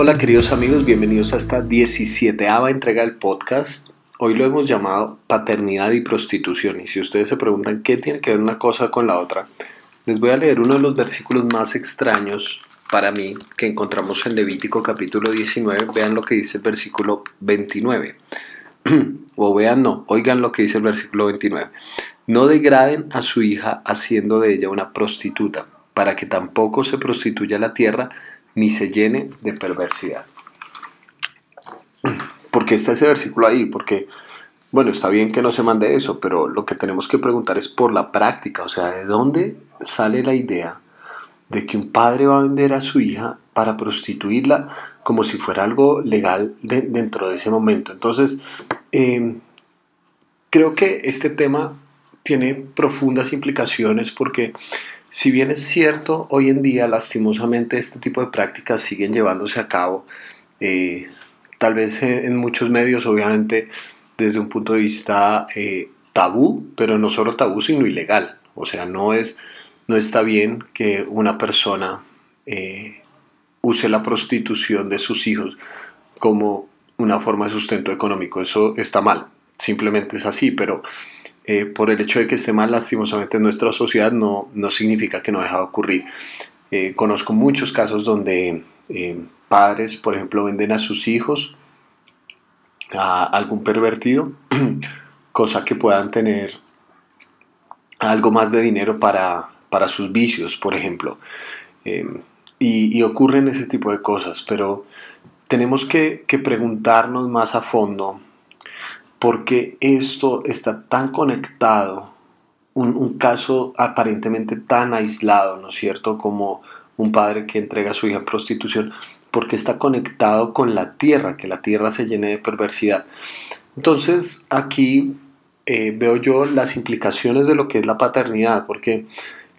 Hola queridos amigos, bienvenidos a esta 17 entrega del podcast. Hoy lo hemos llamado paternidad y prostitución y si ustedes se preguntan qué tiene que ver una cosa con la otra, les voy a leer uno de los versículos más extraños para mí que encontramos en Levítico capítulo 19. Vean lo que dice el versículo 29. o vean, no, oigan lo que dice el versículo 29. No degraden a su hija haciendo de ella una prostituta, para que tampoco se prostituya la tierra ni se llene de perversidad. ¿Por qué está ese versículo ahí? Porque, bueno, está bien que no se mande eso, pero lo que tenemos que preguntar es por la práctica, o sea, ¿de dónde sale la idea de que un padre va a vender a su hija para prostituirla como si fuera algo legal dentro de ese momento? Entonces, em, creo que este tema tiene profundas implicaciones porque si bien es cierto, hoy en día lastimosamente este tipo de prácticas siguen llevándose a cabo, eh, tal vez en, muchos medios, obviamente desde un punto de vista eh, tabú, pero no solo tabú, sino ilegal. O sea, no, es, no está bien que una persona eh, use la prostitución de sus hijos como una forma de sustento económico. Eso está mal, simplemente es así, pero eh, por el hecho de que esté mal lastimosamente en nuestra sociedad no, no significa que no deja de ocurrir. Eh, conozco muchos casos donde eh, padres, por ejemplo, venden a sus hijos a algún pervertido, cosa que puedan tener algo más de dinero para, para sus vicios, por ejemplo. Y, y, ocurren ese tipo de cosas, pero tenemos que, que preguntarnos más a fondo porque esto está tan conectado, un, caso aparentemente tan aislado, ¿no es cierto?, como un padre que entrega a su hija en prostitución, porque está conectado con la tierra, que la tierra se llene de perversidad. Entonces aquí eh, veo yo las implicaciones de lo que es la paternidad, porque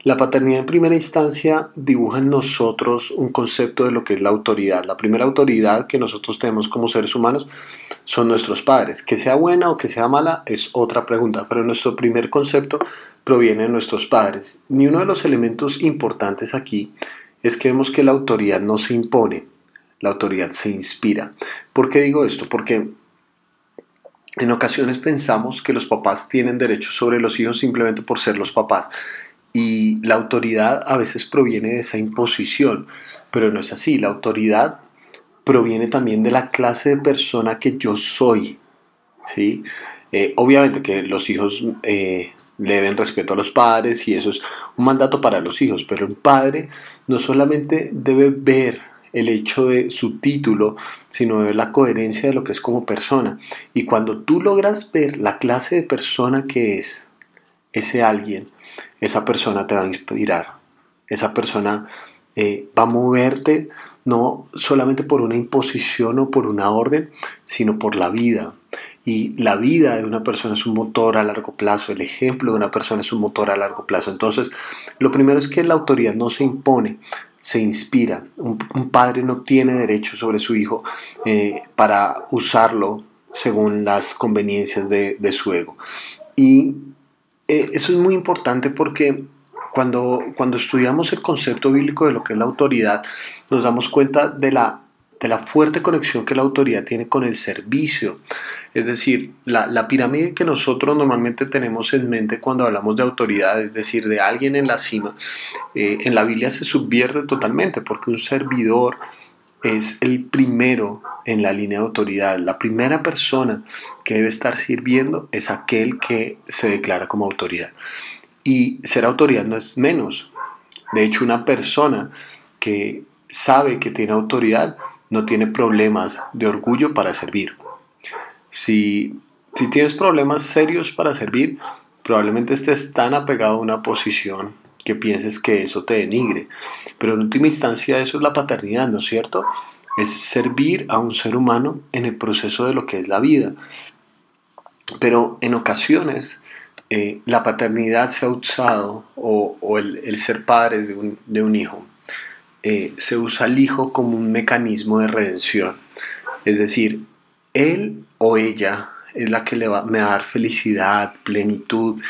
la paternidad en primera instancia dibuja en nosotros un concepto de lo que es la autoridad. La primera autoridad que nosotros tenemos como seres humanos son nuestros padres. Que sea buena o que sea mala es otra pregunta, pero nuestro primer concepto proviene de nuestros padres. Y uno de los elementos importantes aquí es que vemos que la autoridad no se impone, la autoridad se inspira. ¿Por qué digo esto? Porque en ocasiones pensamos que los papás tienen derechos sobre los hijos simplemente por ser los papás y la autoridad a veces proviene de esa imposición, pero no es así. La autoridad proviene también de la clase de persona que yo soy. ¿sí? Eh, obviamente que los hijos eh, le deben respeto a los padres y eso es un mandato para los hijos, pero un padre no solamente debe ver el hecho de su título, sino ver la coherencia de lo que es como persona. Y cuando tú logras ver la clase de persona que es ese alguien, esa persona te va a inspirar, esa persona eh, va a moverte no solamente por una imposición o por una orden, sino por la vida. Y la vida de una persona es un motor a largo plazo, el ejemplo de una persona es un motor a largo plazo. Entonces, lo primero es que la autoridad no se impone, se inspira. Un, padre no tiene derecho sobre su hijo eh, para usarlo según las conveniencias de, de su ego. Y eh, eso es muy importante porque cuando, cuando estudiamos el concepto bíblico de lo que es la autoridad, nos damos cuenta de la, de la fuerte conexión que la autoridad tiene con el servicio. Es decir, la, pirámide que nosotros normalmente tenemos en mente cuando hablamos de autoridad, es decir, de alguien en la cima, eh, en la Biblia se subvierte totalmente porque un servidor es el primero en la línea de autoridad. La primera persona que debe estar sirviendo es aquel que se declara como autoridad. Y ser autoridad no es menos. De hecho, una persona que sabe que tiene autoridad no tiene problemas de orgullo para servir. Si, si tienes problemas serios para servir, probablemente estés tan apegado a una posición que pienses que eso te denigre. Pero en última instancia eso es la paternidad, ¿no es cierto? Es servir a un ser humano en el proceso de lo que es la vida. Pero en ocasiones eh, la paternidad se ha usado, o, el, ser padre de un, hijo, eh, se usa al hijo como un mecanismo de redención. Es decir, él o ella es la que le me va a dar felicidad, plenitud.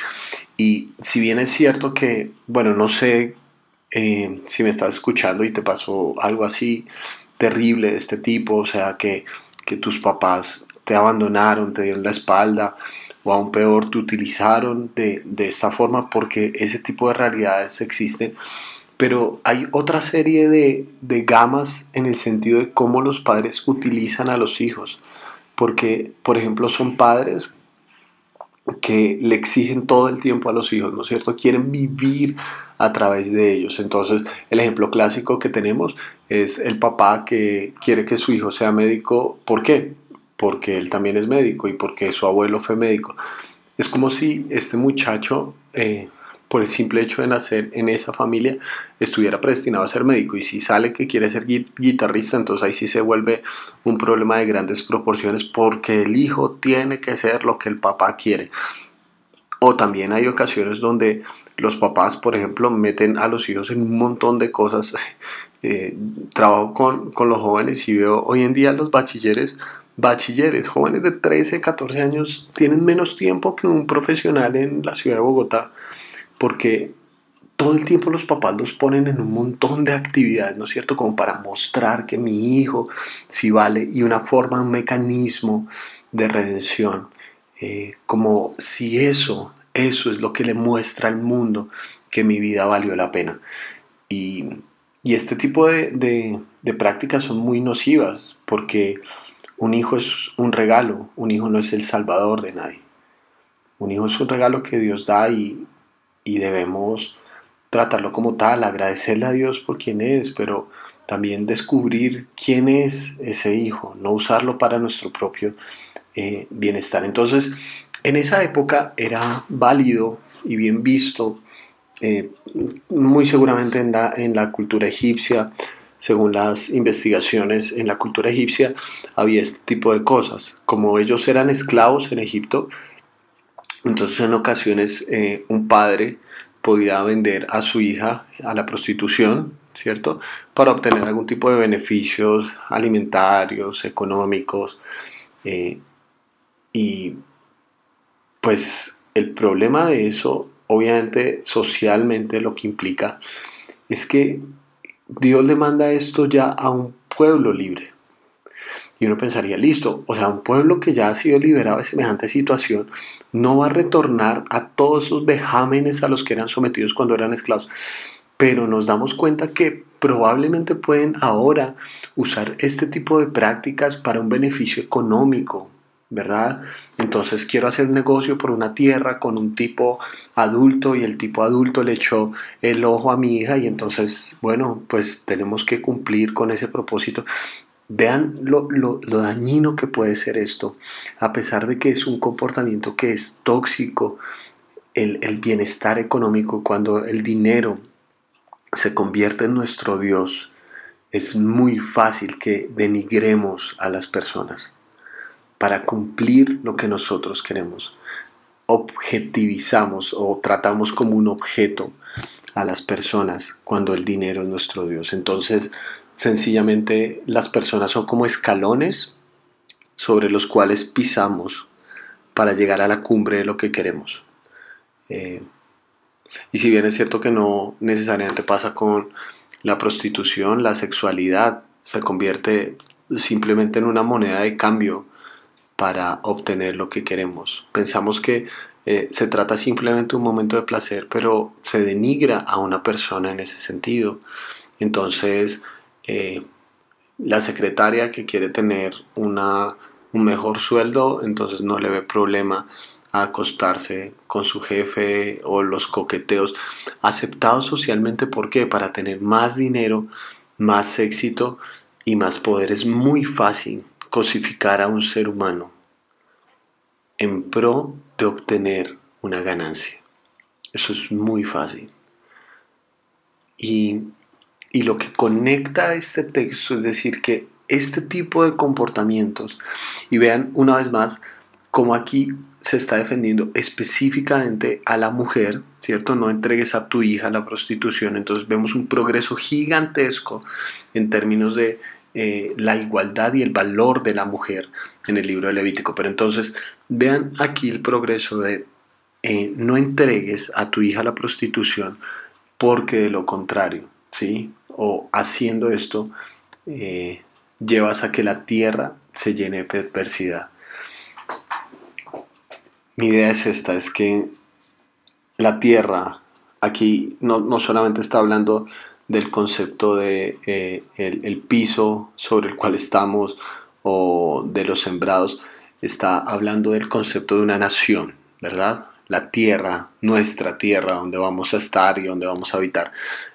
Y si bien es cierto que, bueno, no sé eh, si me estás escuchando y te pasó algo así, terrible de este tipo, o sea, que, que tus papás te abandonaron, te dieron la espalda, o aún peor, te utilizaron de, de esta forma porque ese tipo de realidades existen. Pero hay otra serie de, de gamas en el sentido de cómo los padres utilizan a los hijos. Porque, por ejemplo, son padres que le exigen todo el tiempo a los hijos, ¿no es cierto? Quieren vivir a través de ellos. Entonces, el ejemplo clásico que tenemos es el papá que quiere que su hijo sea médico. ¿Por qué? Porque él también es médico y porque su abuelo fue médico. Es como si este muchacho eh, por el simple hecho de nacer en esa familia, estuviera predestinado a ser médico. Y si sale que quiere ser guitarrista, entonces ahí sí se vuelve un problema de grandes proporciones porque el hijo tiene que ser lo que el papá quiere. O también hay ocasiones donde los papás, por ejemplo, meten a los hijos en un montón de cosas. Eh, trabajo con, con los jóvenes y veo hoy en día los bachilleres bachilleres, jóvenes de 13, 14 años, tienen menos tiempo que un profesional en la ciudad de Bogotá porque todo el tiempo los papás los ponen en un montón de actividades, ¿no es cierto? Como para mostrar que mi hijo sí vale y una forma, un mecanismo de redención. Eh, como si eso, eso es lo que le muestra al mundo que mi vida valió la pena. Y, este tipo de, de prácticas son muy nocivas porque un hijo es un regalo, un hijo no es el salvador de nadie. Un hijo es un regalo que Dios da y, y debemos tratarlo como tal, agradecerle a Dios por quien es, pero también descubrir quién es ese hijo, no usarlo para nuestro propio eh, bienestar. Entonces, en esa época era válido y bien visto, eh, muy seguramente en la, en la cultura egipcia, según las investigaciones en la cultura egipcia, había este tipo de cosas. Como ellos eran esclavos en Egipto, entonces en ocasiones eh, un padre podía vender a su hija a la prostitución, ¿cierto? Para obtener algún tipo de beneficios alimentarios, económicos. Eh, y pues el problema de eso, obviamente socialmente lo que implica, es que Dios le manda esto ya a un pueblo libre. Y uno pensaría, listo, o sea, un pueblo que ya ha sido liberado de semejante situación no va a retornar a todos esos vejámenes a los que eran sometidos cuando eran esclavos. Pero nos damos cuenta que probablemente pueden ahora usar este tipo de prácticas para un beneficio económico, ¿verdad? Entonces quiero hacer un negocio por una tierra con un tipo adulto y el tipo adulto le echó el ojo a mi hija y entonces, bueno, pues tenemos que cumplir con ese propósito. Vean lo, dañino que puede ser esto, a pesar de que es un comportamiento que es tóxico, el, el bienestar económico, cuando el dinero se convierte en nuestro Dios, es muy fácil que denigremos a las personas para cumplir lo que nosotros queremos. Objetivizamos o tratamos como un objeto a las personas cuando el dinero es nuestro Dios. Entonces, Sencillamente las personas son como escalones sobre los cuales pisamos para llegar a la cumbre de lo que queremos. Eh, y si bien es cierto que no necesariamente pasa con la prostitución, la sexualidad se convierte simplemente en una moneda de cambio para obtener lo que queremos. Pensamos que eh, se trata simplemente un momento de placer, pero se denigra a una persona en ese sentido. Entonces, eh, la secretaria que quiere tener una, un mejor sueldo, entonces no le ve problema a acostarse con su jefe o los coqueteos aceptados socialmente. ¿Por qué? Para tener más dinero, más éxito y más poder. Es muy fácil cosificar a un ser humano en pro de obtener una ganancia. Eso es muy fácil. Y y lo que conecta este texto es decir que este tipo de comportamientos, y vean una vez más cómo aquí se está defendiendo específicamente a la mujer, ¿cierto? No entregues a tu hija la prostitución. Entonces vemos un progreso gigantesco en términos de eh, la igualdad y el valor de la mujer en el libro de Levítico. Pero entonces vean aquí el progreso de eh, no entregues a tu hija la prostitución porque de lo contrario, ¿sí? O haciendo esto, eh, llevas a que la tierra se llene de perversidad. Mi idea es esta, es que la tierra, aquí no, solamente está hablando del concepto de eh, el, piso sobre el cual estamos o de los sembrados, está hablando del concepto de una nación, ¿verdad? La tierra, nuestra tierra, donde vamos a estar y donde vamos a habitar.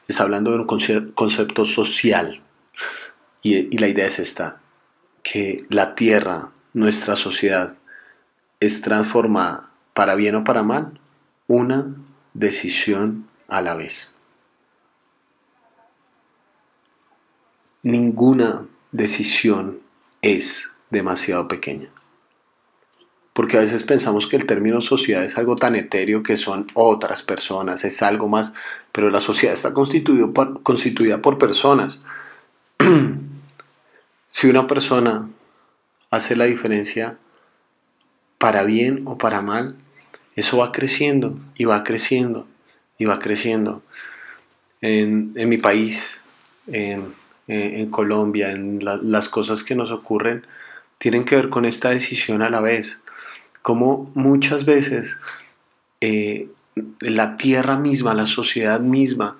Está hablando de un concepto social. Y, la idea es esta, que la tierra, nuestra sociedad, es transformada para bien o para mal, una decisión a la vez. Ninguna decisión es demasiado pequeña. Porque a veces pensamos que el término sociedad es algo tan etéreo que son otras personas, es algo más, pero la sociedad está por, constituida por personas. si una persona hace la diferencia para bien o para mal, eso va creciendo y va creciendo y va creciendo. En, mi país, en, Colombia, en las cosas que nos ocurren, tienen que ver con esta decisión a la vez. Como muchas veces eh, la tierra misma, la sociedad misma,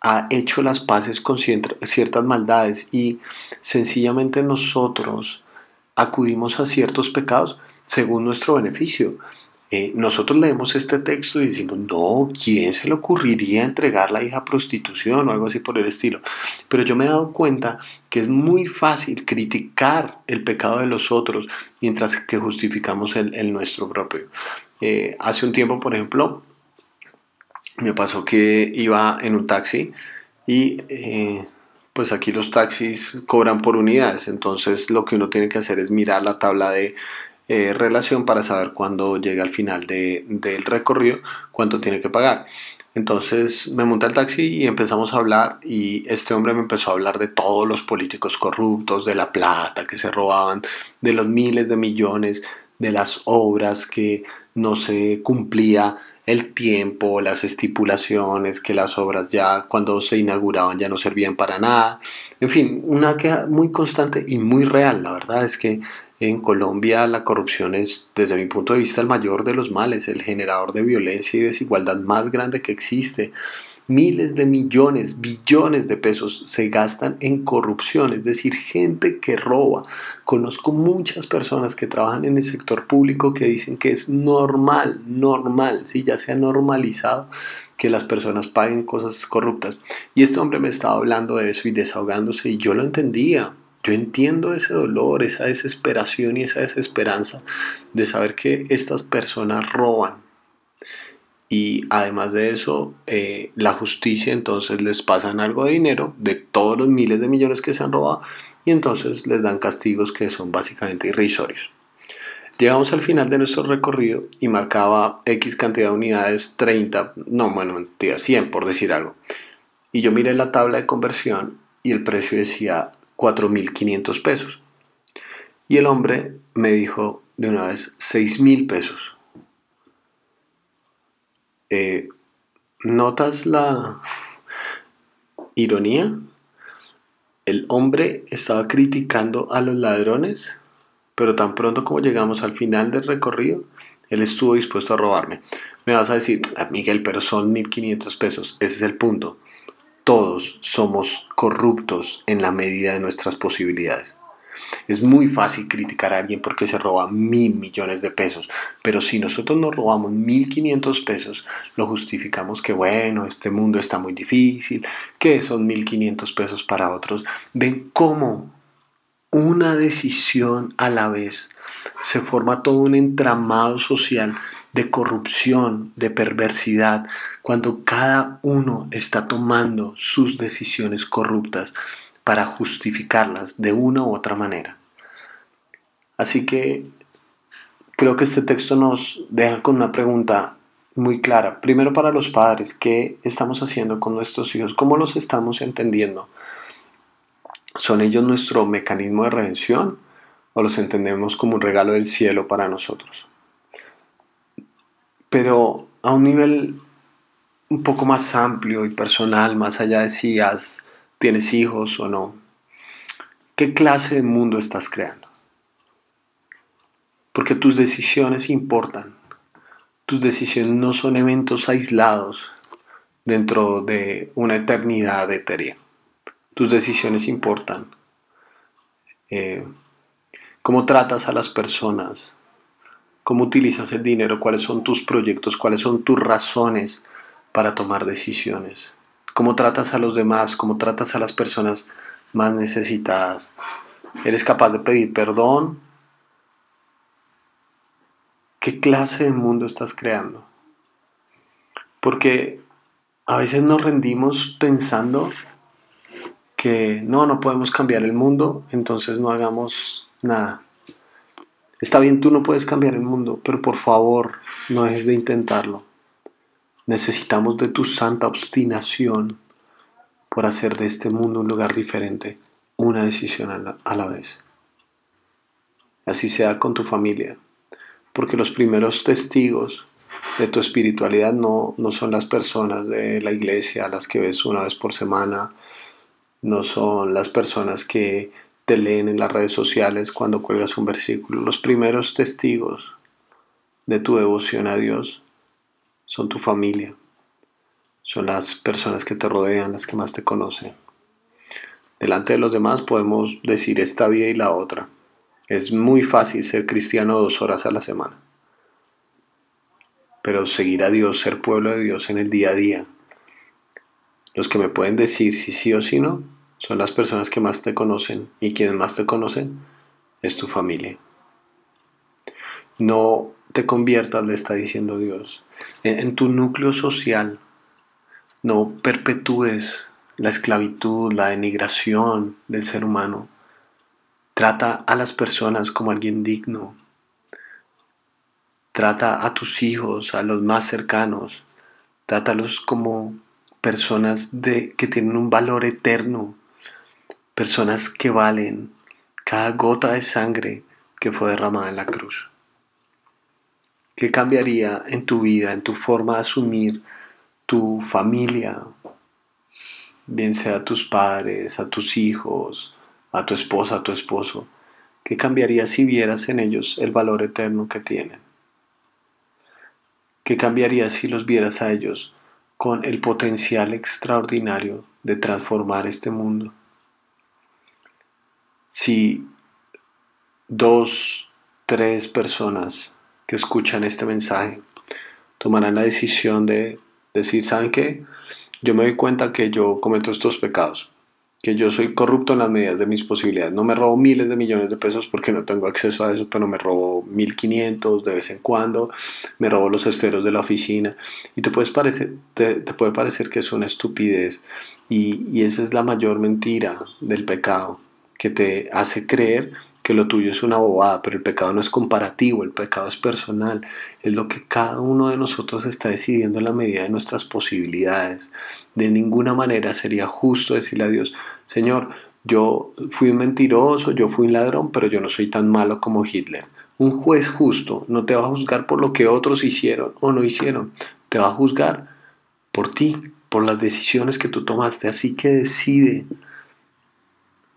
ha hecho las paces con ciertas maldades y sencillamente nosotros acudimos a ciertos pecados según nuestro beneficio. Eh, nosotros leemos este texto y decimos, no, ¿quién se le ocurriría entregar la hija a prostitución o algo así por el estilo? Pero yo me he dado cuenta que es muy fácil criticar el pecado de los otros mientras que justificamos el, nuestro propio. Eh, hace un tiempo, por ejemplo, me pasó que iba en un taxi y eh, pues aquí los taxis cobran por unidades, entonces lo que uno tiene que hacer es mirar la tabla de eh, relación para saber cuándo llega al final del recorrido, cuánto tiene que pagar. Entonces me monté al taxi y empezamos a hablar y este hombre me empezó a hablar de todos los políticos corruptos, de la plata que se robaban, de los miles de millones, de las obras que no se cumplía el tiempo, las estipulaciones, que las obras ya cuando se inauguraban ya no servían para nada. En fin, una queja muy constante y muy real. La verdad es que en Colombia la corrupción es, desde mi punto de vista, el mayor de los males, el generador de violencia y desigualdad más grande que existe. Miles de millones, billones de pesos se gastan en corrupción, es decir, gente que roba. Conozco muchas personas que trabajan en el sector público que dicen que es normal, normal, si ya se ha normalizado que las personas paguen cosas corruptas. Y este hombre me estaba hablando de eso y desahogándose y yo lo entendía. Yo entiendo ese dolor, esa desesperación y esa desesperanza de saber que estas personas roban. Y además de eso, eh, la justicia entonces les pasan algo de dinero de todos los miles de millones que se han robado y entonces les dan castigos que son básicamente irrisorios. Llegamos al final de nuestro recorrido y marcaba X cantidad de unidades, 30, no, bueno, 100 por decir algo. Y yo miré la tabla de conversión y el precio decía 4.500 pesos. Y el hombre me dijo de una vez 6.000 pesos. Eh, ¿Notas la ironía? El hombre estaba criticando a los ladrones, pero tan pronto como llegamos al final del recorrido, él estuvo dispuesto a robarme. Me vas a decir, ah, Miguel, pero son 1.500 pesos. Ese es el punto. Todos somos corruptos en la medida de nuestras posibilidades. Es muy fácil criticar a alguien porque se roba mil millones de pesos, pero si nosotros nos robamos mil quinientos pesos, lo justificamos que bueno, este mundo está muy difícil, que son mil quinientos pesos para otros. Ven cómo una decisión a la vez se forma todo un entramado social de corrupción, de perversidad, cuando cada uno está tomando sus decisiones corruptas para justificarlas de una u otra manera. Así que creo que este texto nos deja con una pregunta muy clara. Primero para los padres, ¿qué estamos haciendo con nuestros hijos? ¿Cómo los estamos entendiendo? ¿Son ellos nuestro mecanismo de redención o los entendemos como un regalo del cielo para nosotros? Pero a un nivel un poco más amplio y personal, más allá de si has, tienes hijos o no. ¿Qué clase de mundo estás creando? Porque tus decisiones importan. Tus decisiones no son eventos aislados dentro de una eternidad etérea. Tus decisiones importan. Eh, cómo tratas a las personas, cómo utilizas el dinero, cuáles son tus proyectos, cuáles son tus razones para tomar decisiones, cómo tratas a los demás, cómo tratas a las personas más necesitadas. ¿Eres capaz de pedir perdón? ¿Qué clase de mundo estás creando? Porque a veces nos rendimos pensando que no, no podemos cambiar el mundo, entonces no hagamos nada. Está bien, tú no puedes cambiar el mundo, pero por favor, no dejes de intentarlo. Necesitamos de tu santa obstinación por hacer de este mundo un lugar diferente, una decisión a la, vez. Así sea con tu familia, porque los primeros testigos de tu espiritualidad no, no son las personas de la iglesia las que ves una vez por semana, no son las personas que te leen en las redes sociales cuando cuelgas un versículo. Los primeros testigos de tu devoción a Dios son tu familia, son las personas que te rodean, las que más te conocen. Delante de los demás podemos decir esta vida y la otra. Es muy fácil ser cristiano dos horas a la semana. Pero seguir a Dios, ser pueblo de Dios en el día a día. Los que me pueden decir si sí o si no son las personas que más te conocen y quienes más te conocen es tu familia. No te conviertas, le está diciendo Dios, en tu núcleo social no perpetúes la esclavitud, la denigración del ser humano. Trata a las personas como alguien digno. Trata a tus hijos, a los más cercanos. Trátalos como personas de, que tienen un valor eterno. Personas que valen cada gota de sangre que fue derramada en la cruz. ¿Qué cambiaría en tu vida, en tu forma de asumir tu familia, bien sea a tus padres, a tus hijos, a tu esposa, a tu esposo, ¿qué cambiaría si vieras en ellos el valor eterno que tienen? ¿Qué cambiaría si los vieras a ellos con el potencial extraordinario de transformar este mundo? Si dos, tres personas que escuchan este mensaje tomarán la decisión de Decir, ¿saben qué? Yo me doy cuenta que yo cometo estos pecados, que yo soy corrupto en las medidas de mis posibilidades. No me robo miles de millones de pesos porque no tengo acceso a eso, pero me robo 1500 de vez en cuando, me robo los esteros de la oficina. Y te, puede parecer que es una estupidez. Y esa es la mayor mentira del pecado, que te hace creer que lo tuyo es una bobada, pero el pecado no es comparativo, el pecado es personal, es lo que cada uno de nosotros está decidiendo en la medida de nuestras posibilidades. De ninguna manera sería justo decirle a Dios, Señor, yo fui un mentiroso, yo fui un ladrón, pero yo no soy tan malo como Hitler. Un juez justo no te va a juzgar por lo que otros hicieron o no hicieron, te va a juzgar por ti, por las decisiones que tú tomaste, así que decide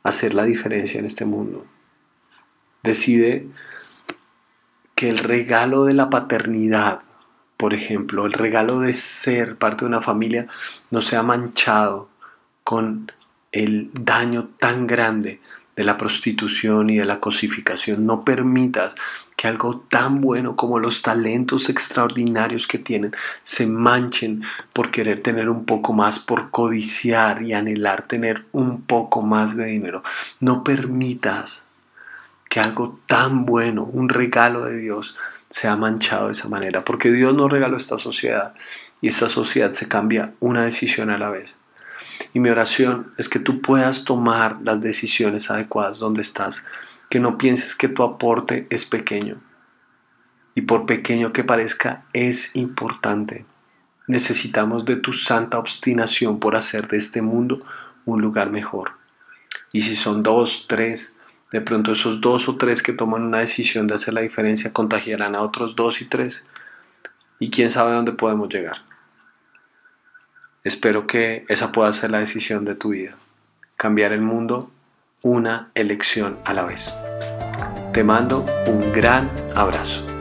hacer la diferencia en este mundo. Decide que el regalo de la paternidad, por ejemplo, el regalo de ser parte de una familia, no sea manchado con el daño tan grande de la prostitución y de la cosificación. No permitas que algo tan bueno como los talentos extraordinarios que tienen se manchen por querer tener un poco más, por codiciar y anhelar tener un poco más de dinero. No permitas que algo tan bueno, un regalo de Dios, sea manchado de esa manera, porque Dios nos regaló esta sociedad y esta sociedad se cambia una decisión a la vez. Y mi oración es que tú puedas tomar las decisiones adecuadas donde estás, que no pienses que tu aporte es pequeño. Y por pequeño que parezca, es importante. Necesitamos de tu santa obstinación por hacer de este mundo un lugar mejor. Y si son dos, tres, de pronto esos dos o tres que toman una decisión de hacer la diferencia contagiarán a otros dos y tres. Y quién sabe dónde podemos llegar. Espero que esa pueda ser la decisión de tu vida. Cambiar el mundo una elección a la vez. Te mando un gran abrazo.